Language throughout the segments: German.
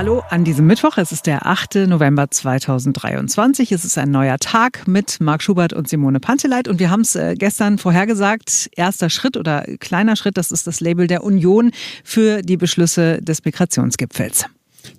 Hallo an diesem Mittwoch. Es ist der 8. November 2023. Es ist ein neuer Tag mit Marc Schubert und Simone Panteleit. Und wir haben es äh, gestern vorhergesagt. Erster Schritt oder kleiner Schritt, das ist das Label der Union für die Beschlüsse des Migrationsgipfels.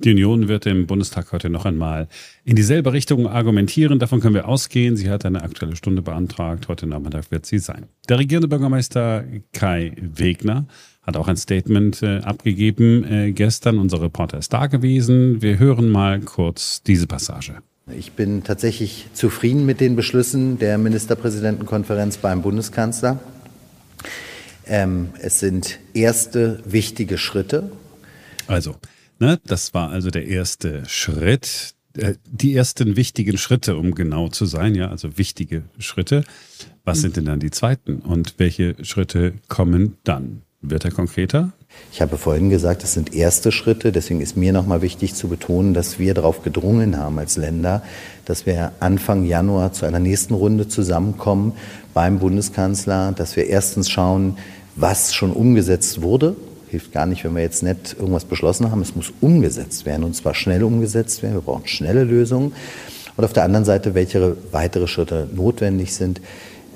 Die Union wird im Bundestag heute noch einmal in dieselbe Richtung argumentieren. Davon können wir ausgehen. Sie hat eine aktuelle Stunde beantragt. Heute Nachmittag wird sie sein. Der regierende Bürgermeister Kai Wegner hat auch ein Statement äh, abgegeben äh, gestern. Unser Reporter ist da gewesen. Wir hören mal kurz diese Passage. Ich bin tatsächlich zufrieden mit den Beschlüssen der Ministerpräsidentenkonferenz beim Bundeskanzler. Ähm, es sind erste wichtige Schritte. Also, ne, das war also der erste Schritt äh, die ersten wichtigen Schritte, um genau zu sein, ja, also wichtige Schritte. Was sind denn dann die zweiten und welche Schritte kommen dann? Wird er konkreter? Ich habe vorhin gesagt, es sind erste Schritte. Deswegen ist mir nochmal wichtig zu betonen, dass wir darauf gedrungen haben als Länder, dass wir Anfang Januar zu einer nächsten Runde zusammenkommen beim Bundeskanzler, dass wir erstens schauen, was schon umgesetzt wurde. Hilft gar nicht, wenn wir jetzt nicht irgendwas beschlossen haben. Es muss umgesetzt werden und zwar schnell umgesetzt werden. Wir brauchen schnelle Lösungen. Und auf der anderen Seite, welche weitere Schritte notwendig sind.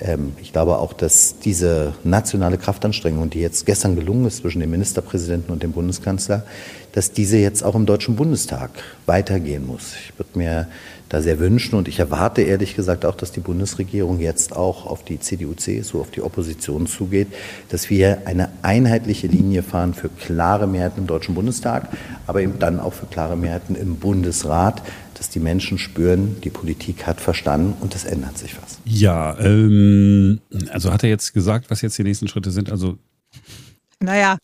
Ähm, ich glaube auch, dass diese nationale Kraftanstrengung, die jetzt gestern gelungen ist zwischen dem Ministerpräsidenten und dem Bundeskanzler, dass diese jetzt auch im Deutschen Bundestag weitergehen muss. Ich würde mir da sehr wünschen und ich erwarte ehrlich gesagt auch, dass die Bundesregierung jetzt auch auf die CDU, CSU, auf die Opposition zugeht, dass wir eine einheitliche Linie fahren für klare Mehrheiten im Deutschen Bundestag, aber eben dann auch für klare Mehrheiten im Bundesrat, dass die Menschen spüren, die Politik hat verstanden und es ändert sich was. Ja, ähm, also hat er jetzt gesagt, was jetzt die nächsten Schritte sind? Also naja,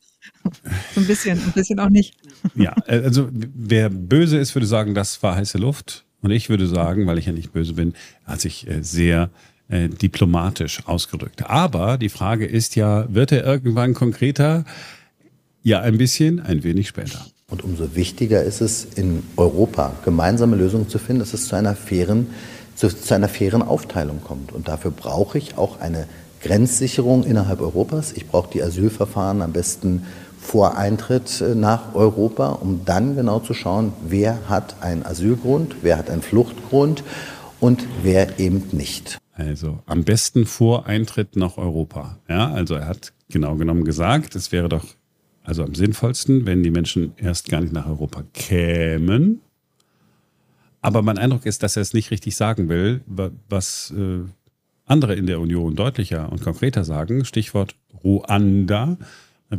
so ein bisschen, ein bisschen auch nicht. Ja, äh, also wer böse ist, würde sagen, das war heiße Luft. Und ich würde sagen, weil ich ja nicht böse bin, hat sich äh, sehr äh, diplomatisch ausgedrückt. Aber die Frage ist ja, wird er irgendwann konkreter? Ja, ein bisschen, ein wenig später. Und umso wichtiger ist es, in Europa gemeinsame Lösungen zu finden, dass es zu einer fairen, zu, zu einer fairen Aufteilung kommt. Und dafür brauche ich auch eine Grenzsicherung innerhalb Europas. Ich brauche die Asylverfahren am besten vor Eintritt äh, nach Europa, um dann genau zu schauen, wer hat einen Asylgrund, wer hat einen Fluchtgrund und wer eben nicht. Also am besten vor Eintritt nach Europa. Ja, also er hat genau genommen gesagt, es wäre doch also am sinnvollsten, wenn die Menschen erst gar nicht nach Europa kämen. Aber mein Eindruck ist, dass er es nicht richtig sagen will, was äh, andere in der Union deutlicher und konkreter sagen. Stichwort Ruanda.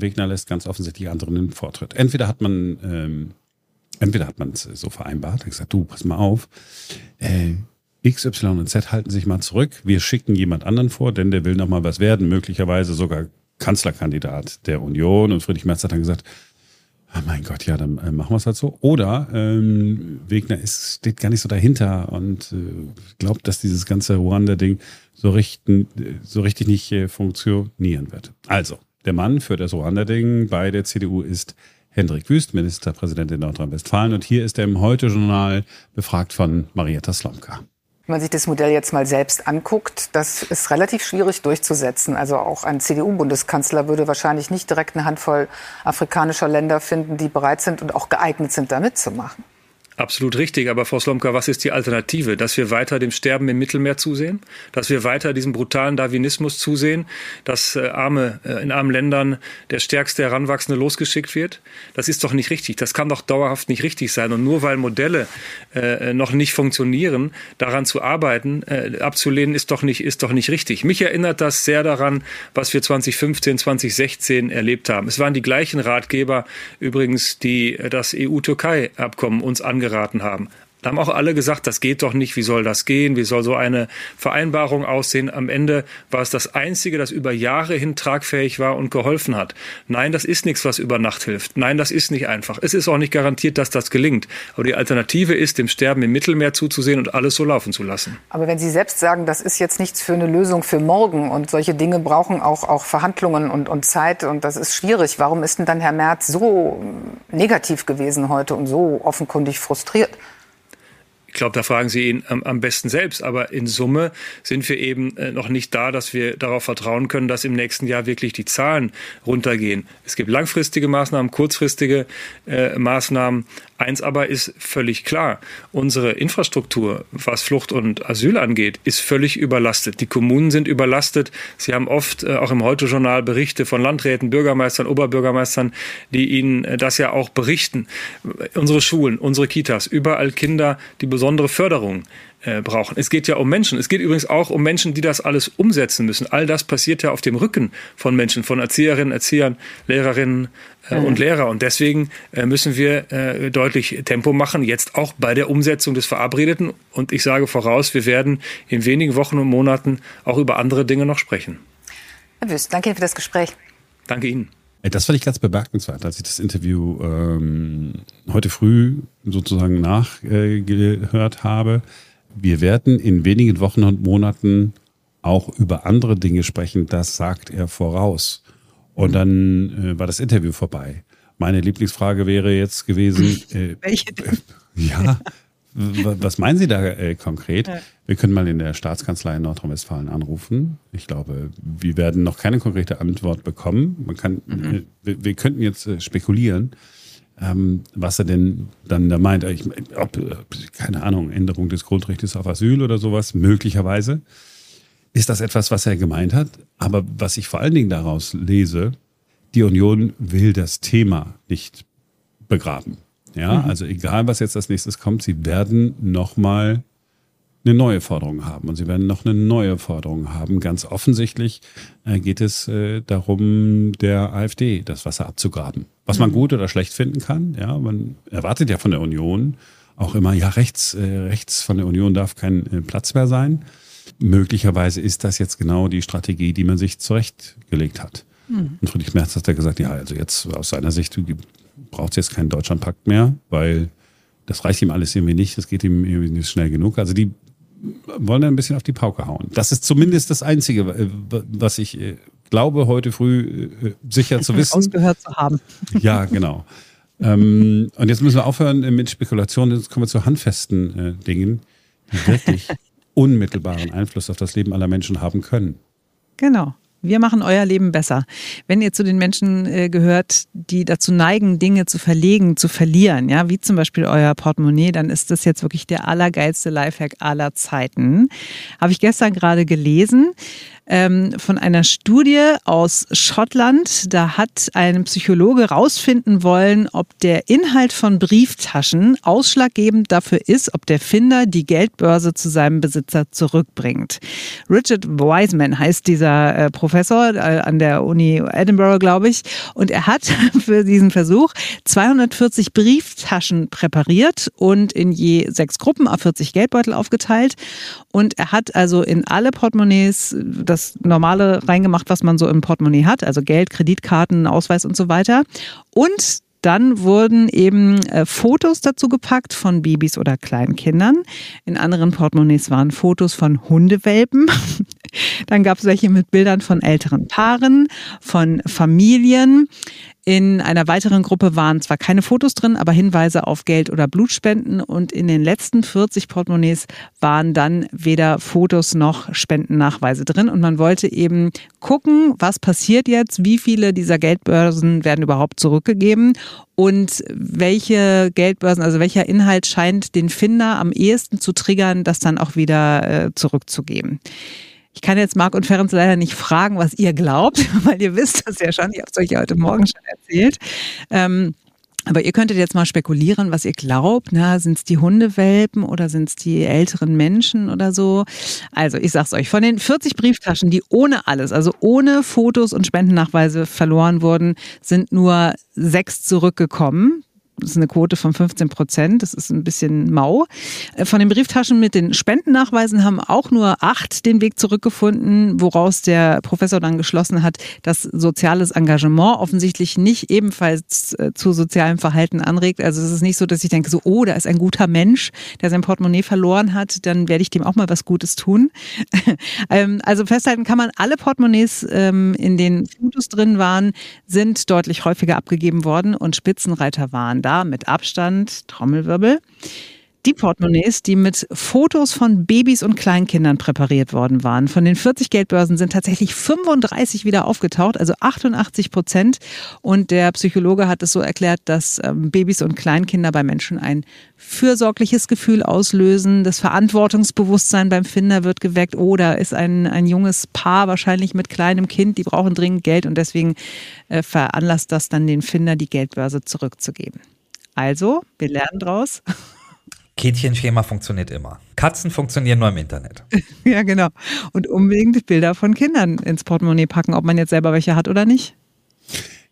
Wegner lässt ganz offensichtlich anderen den Vortritt. Entweder hat man, ähm, entweder hat man es so vereinbart, gesagt, du, pass mal auf, äh, X, Y und Z halten sich mal zurück. Wir schicken jemand anderen vor, denn der will noch mal was werden, möglicherweise sogar Kanzlerkandidat der Union. Und Friedrich Merz hat dann gesagt, oh mein Gott, ja, dann äh, machen wir es halt so. Oder ähm, Wegner ist, steht gar nicht so dahinter und äh, glaubt, dass dieses ganze Ruanda-Ding so, so richtig nicht äh, funktionieren wird. Also, der Mann für das Ruanda-Ding bei der CDU ist Hendrik Wüst, Ministerpräsident in Nordrhein-Westfalen. Und hier ist er im Heute-Journal befragt von Marietta Slomka. Wenn man sich das Modell jetzt mal selbst anguckt, das ist relativ schwierig durchzusetzen. Also auch ein CDU-Bundeskanzler würde wahrscheinlich nicht direkt eine Handvoll afrikanischer Länder finden, die bereit sind und auch geeignet sind, da mitzumachen. Absolut richtig. Aber Frau Slomka, was ist die Alternative? Dass wir weiter dem Sterben im Mittelmeer zusehen? Dass wir weiter diesem brutalen Darwinismus zusehen? Dass äh, arme, äh, in armen Ländern der stärkste Heranwachsende losgeschickt wird? Das ist doch nicht richtig. Das kann doch dauerhaft nicht richtig sein. Und nur weil Modelle äh, noch nicht funktionieren, daran zu arbeiten, äh, abzulehnen, ist doch nicht, ist doch nicht richtig. Mich erinnert das sehr daran, was wir 2015, 2016 erlebt haben. Es waren die gleichen Ratgeber übrigens, die das EU-Türkei-Abkommen uns angefangen angeraten haben. Da haben auch alle gesagt, das geht doch nicht, wie soll das gehen, wie soll so eine Vereinbarung aussehen. Am Ende war es das Einzige, das über Jahre hin tragfähig war und geholfen hat. Nein, das ist nichts, was über Nacht hilft. Nein, das ist nicht einfach. Es ist auch nicht garantiert, dass das gelingt. Aber die Alternative ist, dem Sterben im Mittelmeer zuzusehen und alles so laufen zu lassen. Aber wenn Sie selbst sagen, das ist jetzt nichts für eine Lösung für morgen und solche Dinge brauchen auch, auch Verhandlungen und, und Zeit und das ist schwierig, warum ist denn dann Herr Merz so negativ gewesen heute und so offenkundig frustriert? Glaube, da fragen Sie ihn am, am, besten selbst. Aber in Summe sind wir eben äh, noch nicht da, dass wir darauf vertrauen können, dass im nächsten Jahr wirklich die Zahlen runtergehen. Es gibt langfristige Maßnahmen, kurzfristige äh, Maßnahmen. Eins aber ist völlig klar. Unsere Infrastruktur, was Flucht und Asyl angeht, ist völlig überlastet. Die Kommunen sind überlastet. Sie haben oft äh, auch im Heute-Journal Berichte von Landräten, Bürgermeistern, Oberbürgermeistern, die Ihnen äh, das ja auch berichten. Unsere Schulen, unsere Kitas, überall Kinder, die besondere Förderung äh, brauchen. Es geht ja um Menschen. Es geht übrigens auch um Menschen, die das alles umsetzen müssen. All das passiert ja auf dem Rücken von Menschen, von Erzieherinnen, Erziehern, Lehrerinnen äh, mhm. und Lehrer. Und deswegen äh, müssen wir äh, deutlich Tempo machen, jetzt auch bei der Umsetzung des Verabredeten. Und ich sage voraus, wir werden in wenigen Wochen und Monaten auch über andere Dinge noch sprechen. Herr Wüst, danke Ihnen für das Gespräch. Danke Ihnen. Das fand ich ganz bemerkenswert, als ich das Interview ähm, heute früh sozusagen nachgehört habe wir werden in wenigen Wochen und Monaten auch über andere Dinge sprechen. Das sagt er voraus. Und dann äh, war das Interview vorbei. Meine Lieblingsfrage wäre jetzt gewesen, äh, Welche äh, ja, was meinen Sie da äh, konkret? Ja. Wir können mal in der Staatskanzlei in Nordrhein-Westfalen anrufen. Ich glaube, wir werden noch keine konkrete Antwort bekommen. Man kann, mhm. äh, wir, wir, könnten jetzt äh, spekulieren ähm, was er denn dann da meint. Ich, ob, keine Ahnung, Änderung des Grundrechts auf Asyl oder sowas, möglicherweise. Ist das etwas, was er gemeint hat? Aber was ich vor allen Dingen daraus lese, die Union will das Thema nicht begraben. Ja, mhm. also egal, was jetzt als nächstes kommt, sie werden nochmal eine neue Forderung haben und sie werden noch eine neue Forderung haben. Ganz offensichtlich äh, geht es äh, darum, der AfD das Wasser abzugraben. Was man mhm. gut oder schlecht finden kann, ja, man erwartet ja von der Union auch immer, ja, rechts, äh, rechts von der Union darf kein Platz mehr sein. Möglicherweise ist das jetzt genau die Strategie, die man sich zurechtgelegt hat. Mhm. Und Friedrich Merz hat ja gesagt, ja, also jetzt aus seiner Sicht braucht es jetzt keinen Deutschlandpakt mehr, weil das reicht ihm alles irgendwie nicht, das geht ihm irgendwie nicht schnell genug. Also die wollen ein bisschen auf die Pauke hauen. Das ist zumindest das Einzige, äh, was ich äh, glaube, heute früh äh, sicher zu wissen. Ausgehört zu haben. Ja, genau. ähm, und jetzt müssen wir aufhören mit Spekulationen. Jetzt kommen wir zu handfesten äh, Dingen, die wirklich unmittelbaren Einfluss auf das Leben aller Menschen haben können. Genau. Wir machen euer Leben besser. Wenn ihr zu den Menschen äh, gehört, die dazu neigen, Dinge zu verlegen, zu verlieren, ja, wie zum Beispiel euer Portemonnaie, dann ist das jetzt wirklich der allergeilste Lifehack aller Zeiten. Habe ich gestern gerade gelesen ähm, von einer Studie aus Schottland. Da hat ein Psychologe rausfinden wollen, ob der Inhalt von Brieftaschen ausschlaggebend dafür ist, ob der Finder die Geldbörse zu seinem Besitzer zurückbringt. Richard Wiseman heißt dieser äh, Professor äh, an der Uni Edinburgh, glaube ich. Und er hat für diesen Versuch 240 Brieftaschen präpariert und in je sechs Gruppen auf 40 Geldbeutel aufgeteilt. Und er hat also in alle Portemonnaies das normale reingemacht, was man so im Portemonnaie hat, also Geld, Kreditkarten, Ausweis und so weiter. Und dann wurden eben äh, Fotos dazu gepackt von Babys oder Kleinkindern. In anderen Portemonnaies waren Fotos von Hundewelpen. Dann gab es welche mit Bildern von älteren Paaren, von Familien. In einer weiteren Gruppe waren zwar keine Fotos drin, aber Hinweise auf Geld- oder Blutspenden. Und in den letzten 40 Portemonnaies waren dann weder Fotos noch Spendennachweise drin. Und man wollte eben gucken, was passiert jetzt, wie viele dieser Geldbörsen werden überhaupt zurückgegeben und welche Geldbörsen, also welcher Inhalt scheint den Finder am ehesten zu triggern, das dann auch wieder äh, zurückzugeben. Ich kann jetzt Marc und Ferenc leider nicht fragen, was ihr glaubt, weil ihr wisst das ja schon. Ich habe es euch ja heute Morgen schon erzählt. Ähm, aber ihr könntet jetzt mal spekulieren, was ihr glaubt. Sind es die Hundewelpen oder sind es die älteren Menschen oder so? Also ich sag's euch, von den 40 Brieftaschen, die ohne alles, also ohne Fotos und Spendennachweise verloren wurden, sind nur sechs zurückgekommen. Das ist eine Quote von 15 Prozent. Das ist ein bisschen mau. Äh, von den Brieftaschen mit den Spendennachweisen haben auch nur acht den Weg zurückgefunden, woraus der Professor dann geschlossen hat, dass soziales Engagement offensichtlich nicht ebenfalls äh, zu sozialem Verhalten anregt. Also es ist nicht so, dass ich denke, so, oh, da ist ein guter Mensch, der sein Portemonnaie verloren hat, dann werde ich dem auch mal was Gutes tun. Ähm, also festhalten kann man, alle Portemonnaies, ähm, in denen Fotos drin waren, sind deutlich häufiger abgegeben worden und Spitzenreiter waren da mit Abstand, Trommelwirbel. Die Portemonnaies, die mit Fotos von Babys und Kleinkindern präpariert worden waren. Von den 40 Geldbörsen sind tatsächlich 35 wieder aufgetaucht, also 88 Prozent. Und der Psychologe hat es so erklärt, dass ähm, Babys und Kleinkinder bei Menschen ein fürsorgliches Gefühl auslösen. Das Verantwortungsbewusstsein beim Finder wird geweckt. Oder ist ein, ein junges Paar wahrscheinlich mit kleinem Kind, die brauchen dringend Geld und deswegen äh, veranlasst das dann den Finder, die Geldbörse zurückzugeben. Also, wir lernen draus. Kätchenschema funktioniert immer. Katzen funktionieren nur im Internet. ja, genau. Und unbedingt Bilder von Kindern ins Portemonnaie packen, ob man jetzt selber welche hat oder nicht.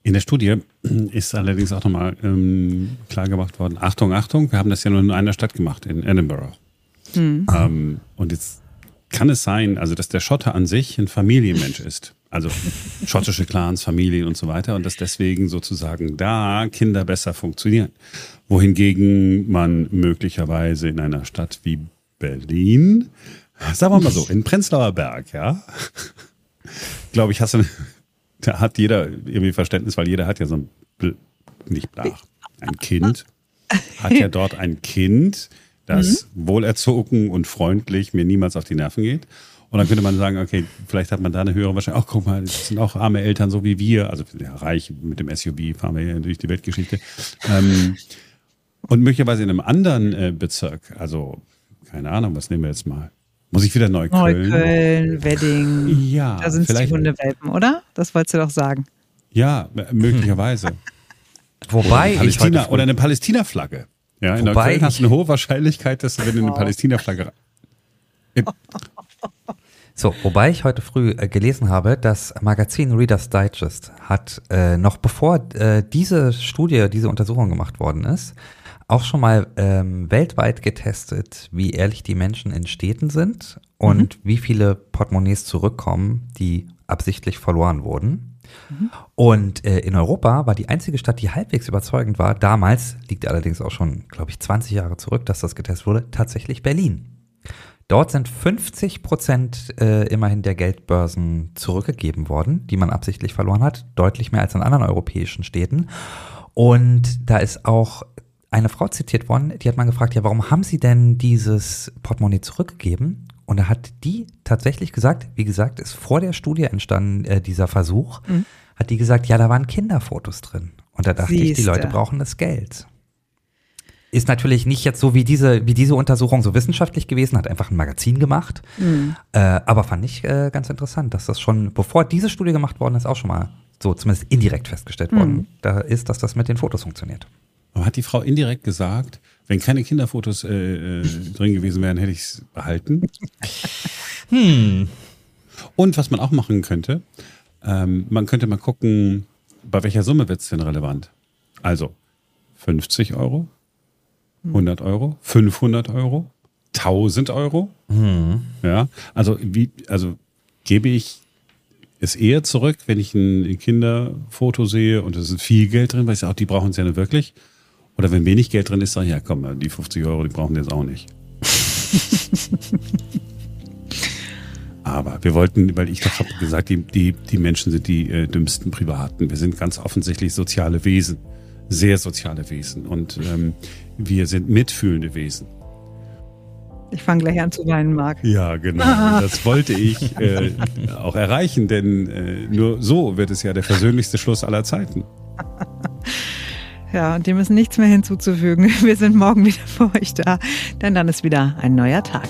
In der Studie ist allerdings auch nochmal ähm, klar gemacht worden, Achtung, Achtung, wir haben das ja nur in einer Stadt gemacht, in Edinburgh. Hm. Ähm, und jetzt kann es sein, also dass der Schotter an sich ein Familienmensch ist. Also schottische Clans, Familien und so weiter. Und dass deswegen sozusagen da Kinder besser funktionieren. Wohingegen man möglicherweise in einer Stadt wie Berlin, sagen wir mal so, in Prenzlauer Berg, ja, glaube ich, hast du, da hat jeder irgendwie Verständnis, weil jeder hat ja so ein, nicht Blach, ein Kind, hat ja dort ein Kind, das mhm. wohlerzogen und freundlich mir niemals auf die Nerven geht. Und dann könnte man sagen, okay, vielleicht hat man da eine höhere Wahrscheinlichkeit. Ach, guck mal, das sind auch arme Eltern, so wie wir. Also ja, reich mit dem SUV fahren wir ja durch die Weltgeschichte. Ähm, und möglicherweise in einem anderen äh, Bezirk, also keine Ahnung, was nehmen wir jetzt mal? Muss ich wieder Neukölln? Neukölln, Wedding. Ja. Da sind die Hundewelpen, oder? Das wolltest du doch sagen. Ja, möglicherweise. Wobei Palästina, oder eine Palästina-Flagge. Ja, in Wobei Neukölln hast du eine hohe Wahrscheinlichkeit, dass du, wenn du eine Palästina-Flagge. So, wobei ich heute früh äh, gelesen habe, das Magazin Reader's Digest hat äh, noch bevor äh, diese Studie, diese Untersuchung gemacht worden ist, auch schon mal ähm, weltweit getestet, wie ehrlich die Menschen in Städten sind und mhm. wie viele Portemonnaies zurückkommen, die absichtlich verloren wurden. Mhm. Und äh, in Europa war die einzige Stadt, die halbwegs überzeugend war, damals, liegt allerdings auch schon, glaube ich, 20 Jahre zurück, dass das getestet wurde, tatsächlich Berlin. Dort sind 50 Prozent äh, immerhin der Geldbörsen zurückgegeben worden, die man absichtlich verloren hat, deutlich mehr als in anderen europäischen Städten. Und da ist auch eine Frau zitiert worden, die hat man gefragt, ja, warum haben Sie denn dieses Portemonnaie zurückgegeben? Und da hat die tatsächlich gesagt, wie gesagt, ist vor der Studie entstanden, äh, dieser Versuch, mhm. hat die gesagt, ja, da waren Kinderfotos drin. Und da dachte Siehste. ich, die Leute brauchen das Geld. Ist natürlich nicht jetzt so wie diese, wie diese Untersuchung so wissenschaftlich gewesen, hat einfach ein Magazin gemacht. Mhm. Äh, aber fand ich äh, ganz interessant, dass das schon, bevor diese Studie gemacht worden ist, auch schon mal so zumindest indirekt festgestellt mhm. worden da ist, dass das mit den Fotos funktioniert. Aber hat die Frau indirekt gesagt, wenn keine Kinderfotos äh, äh, drin gewesen wären, hätte ich es behalten? hm. Und was man auch machen könnte, ähm, man könnte mal gucken, bei welcher Summe wird es denn relevant? Also 50 Euro, 100 Euro, 500 Euro, 1000 Euro. Mhm. Ja, also wie, also gebe ich es eher zurück, wenn ich ein Kinderfoto sehe und es ist viel Geld drin, weil ich sage, auch die brauchen es ja nicht wirklich. Oder wenn wenig Geld drin ist, sage ich, ja komm, die 50 Euro, die brauchen wir jetzt auch nicht. Aber wir wollten, weil ich doch habe gesagt, die, die, die Menschen sind die äh, dümmsten Privaten. Wir sind ganz offensichtlich soziale Wesen sehr soziale Wesen und ähm, wir sind mitfühlende Wesen. Ich fange gleich an zu weinen, Marc. Ja, genau. Das wollte ich äh, auch erreichen, denn äh, nur so wird es ja der versöhnlichste Schluss aller Zeiten. Ja, und dem ist nichts mehr hinzuzufügen. Wir sind morgen wieder für euch da, denn dann ist wieder ein neuer Tag.